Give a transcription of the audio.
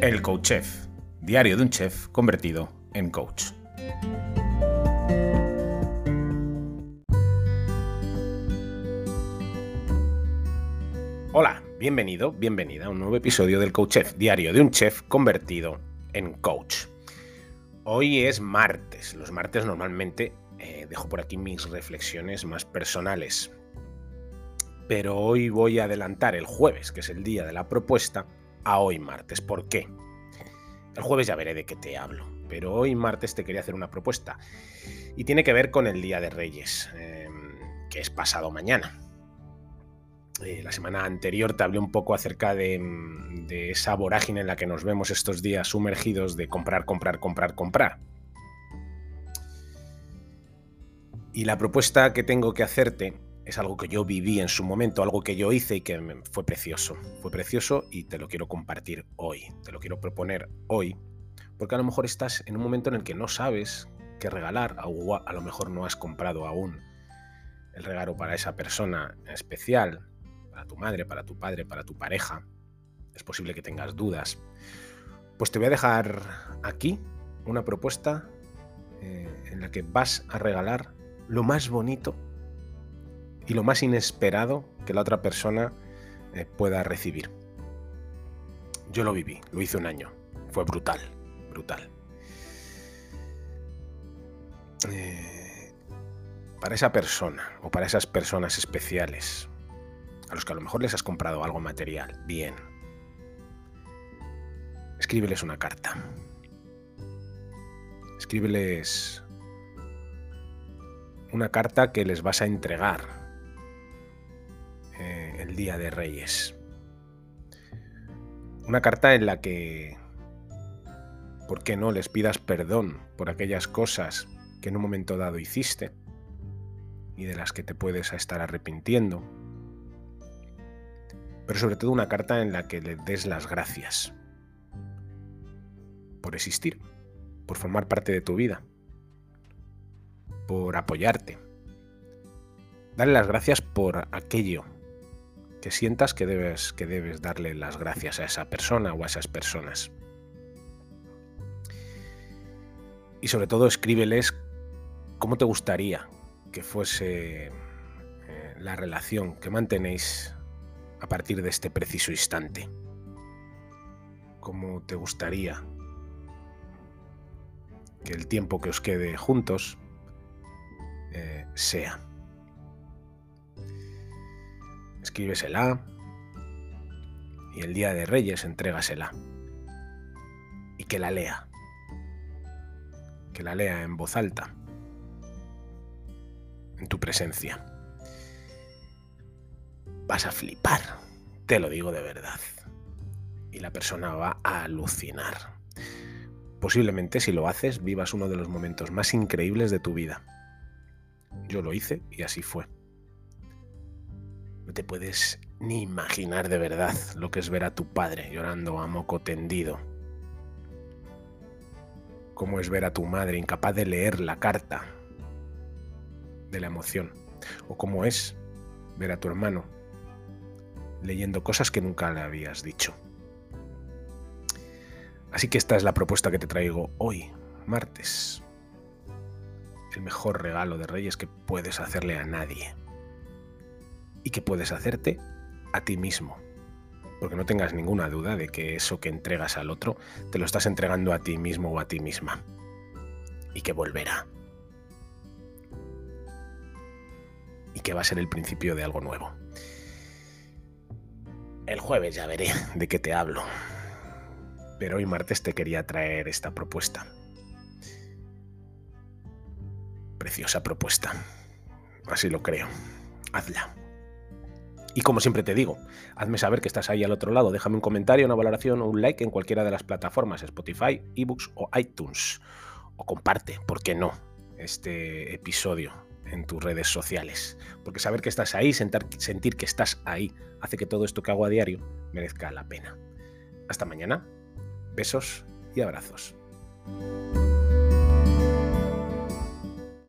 El Coach Chef, diario de un chef convertido en coach. Hola, bienvenido, bienvenida a un nuevo episodio del Coach Chef, diario de un chef convertido en coach. Hoy es martes. Los martes normalmente eh, dejo por aquí mis reflexiones más personales. Pero hoy voy a adelantar el jueves, que es el día de la propuesta, a hoy martes. ¿Por qué? El jueves ya veré de qué te hablo, pero hoy martes te quería hacer una propuesta y tiene que ver con el Día de Reyes, em, que es pasado mañana. Eh, la semana anterior te hablé un poco acerca de, de esa vorágine en la que nos vemos estos días sumergidos de comprar, comprar, comprar, comprar. Y la propuesta que tengo que hacerte es algo que yo viví en su momento, algo que yo hice y que fue precioso. Fue precioso y te lo quiero compartir hoy, te lo quiero proponer hoy, porque a lo mejor estás en un momento en el que no sabes qué regalar, a lo mejor no has comprado aún el regalo para esa persona especial, para tu madre, para tu padre, para tu pareja. Es posible que tengas dudas. Pues te voy a dejar aquí una propuesta eh, en la que vas a regalar lo más bonito y lo más inesperado que la otra persona eh, pueda recibir. Yo lo viví, lo hice un año, fue brutal, brutal. Eh, para esa persona o para esas personas especiales, a los que a lo mejor les has comprado algo material, bien, escríbeles una carta. Escríbeles una carta que les vas a entregar Día de Reyes. Una carta en la que, ¿por qué no les pidas perdón por aquellas cosas que en un momento dado hiciste y de las que te puedes estar arrepintiendo? Pero sobre todo una carta en la que le des las gracias por existir, por formar parte de tu vida, por apoyarte. Dale las gracias por aquello que sientas que debes, que debes darle las gracias a esa persona o a esas personas. Y sobre todo escríbeles cómo te gustaría que fuese eh, la relación que mantenéis a partir de este preciso instante. Cómo te gustaría que el tiempo que os quede juntos eh, sea. Escríbesela y el día de Reyes entrégasela y que la lea, que la lea en voz alta, en tu presencia. Vas a flipar, te lo digo de verdad. Y la persona va a alucinar. Posiblemente si lo haces vivas uno de los momentos más increíbles de tu vida. Yo lo hice y así fue. No te puedes ni imaginar de verdad lo que es ver a tu padre llorando a moco tendido. Cómo es ver a tu madre incapaz de leer la carta de la emoción. O cómo es ver a tu hermano leyendo cosas que nunca le habías dicho. Así que esta es la propuesta que te traigo hoy, martes. El mejor regalo de Reyes que puedes hacerle a nadie y que puedes hacerte a ti mismo. Porque no tengas ninguna duda de que eso que entregas al otro te lo estás entregando a ti mismo o a ti misma. Y que volverá. Y que va a ser el principio de algo nuevo. El jueves ya veré de qué te hablo. Pero hoy martes te quería traer esta propuesta. Preciosa propuesta. Así lo creo. Hazla. Y como siempre te digo, hazme saber que estás ahí al otro lado. Déjame un comentario, una valoración o un like en cualquiera de las plataformas, Spotify, eBooks o iTunes. O comparte, ¿por qué no? Este episodio en tus redes sociales. Porque saber que estás ahí, sentir que estás ahí, hace que todo esto que hago a diario merezca la pena. Hasta mañana. Besos y abrazos.